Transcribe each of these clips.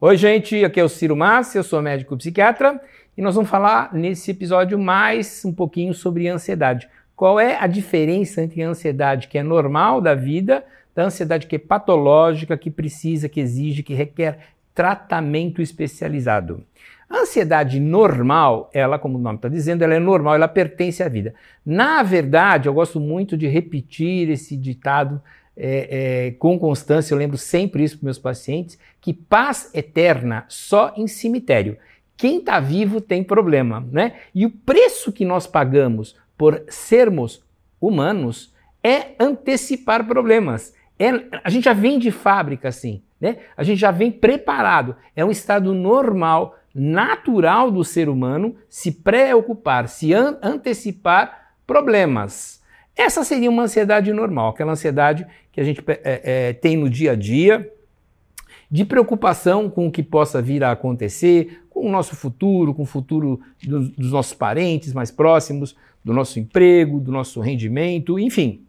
Oi, gente, aqui é o Ciro Massi, eu sou médico psiquiatra e nós vamos falar nesse episódio mais um pouquinho sobre ansiedade. Qual é a diferença entre a ansiedade que é normal da vida, da ansiedade que é patológica, que precisa, que exige, que requer tratamento especializado? A ansiedade normal, ela, como o nome está dizendo, ela é normal, ela pertence à vida. Na verdade, eu gosto muito de repetir esse ditado é, é, com constância, eu lembro sempre isso para meus pacientes, que paz eterna só em cemitério. Quem está vivo tem problema, né? E o preço que nós pagamos por sermos humanos é antecipar problemas. É, a gente já vem de fábrica assim, né? A gente já vem preparado. É um estado normal, natural do ser humano se preocupar, se an antecipar problemas. Essa seria uma ansiedade normal, aquela ansiedade que a gente é, é, tem no dia a dia, de preocupação com o que possa vir a acontecer, com o nosso futuro, com o futuro dos, dos nossos parentes mais próximos, do nosso emprego, do nosso rendimento, enfim.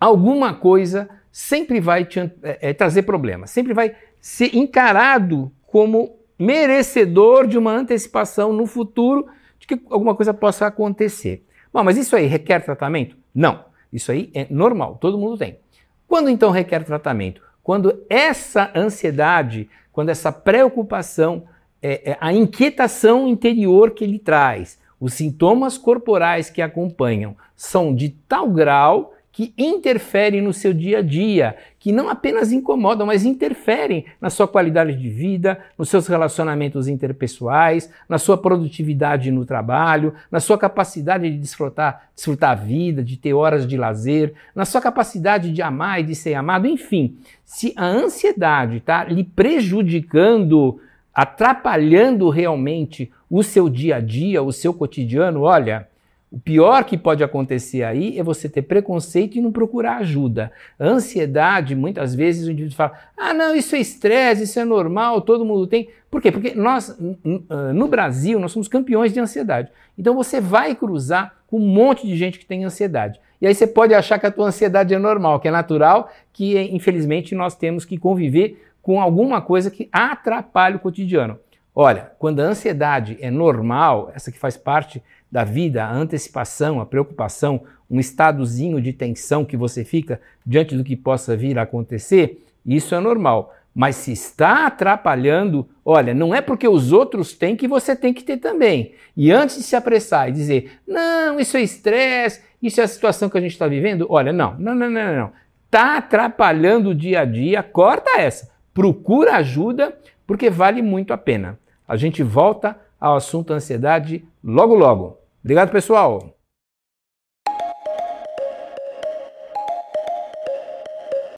Alguma coisa sempre vai te, é, é, trazer problemas, sempre vai ser encarado como merecedor de uma antecipação no futuro de que alguma coisa possa acontecer. Bom, mas isso aí requer tratamento? Não. Isso aí é normal, todo mundo tem. Quando então requer tratamento? Quando essa ansiedade, quando essa preocupação, é, é, a inquietação interior que ele traz, os sintomas corporais que acompanham são de tal grau que interferem no seu dia a dia, que não apenas incomodam, mas interferem na sua qualidade de vida, nos seus relacionamentos interpessoais, na sua produtividade no trabalho, na sua capacidade de desfrutar, desfrutar a vida, de ter horas de lazer, na sua capacidade de amar e de ser amado, enfim. Se a ansiedade está lhe prejudicando, atrapalhando realmente o seu dia a dia, o seu cotidiano, olha, o pior que pode acontecer aí é você ter preconceito e não procurar ajuda. Ansiedade, muitas vezes o indivíduo fala: ah, não, isso é estresse, isso é normal, todo mundo tem. Por quê? Porque nós, ah, no Brasil, nós somos campeões de ansiedade. Então você vai cruzar com um monte de gente que tem ansiedade. E aí você pode achar que a tua ansiedade é normal, que é natural, que infelizmente nós temos que conviver com alguma coisa que atrapalha o cotidiano. Olha, quando a ansiedade é normal, essa que faz parte da vida, a antecipação, a preocupação, um estadozinho de tensão que você fica diante do que possa vir a acontecer, isso é normal. Mas se está atrapalhando, olha, não é porque os outros têm que você tem que ter também. E antes de se apressar e dizer, não, isso é estresse, isso é a situação que a gente está vivendo, olha, não, não, não, não, não. Está atrapalhando o dia a dia, corta essa. Procura ajuda, porque vale muito a pena. A gente volta ao assunto ansiedade logo logo. Obrigado, pessoal!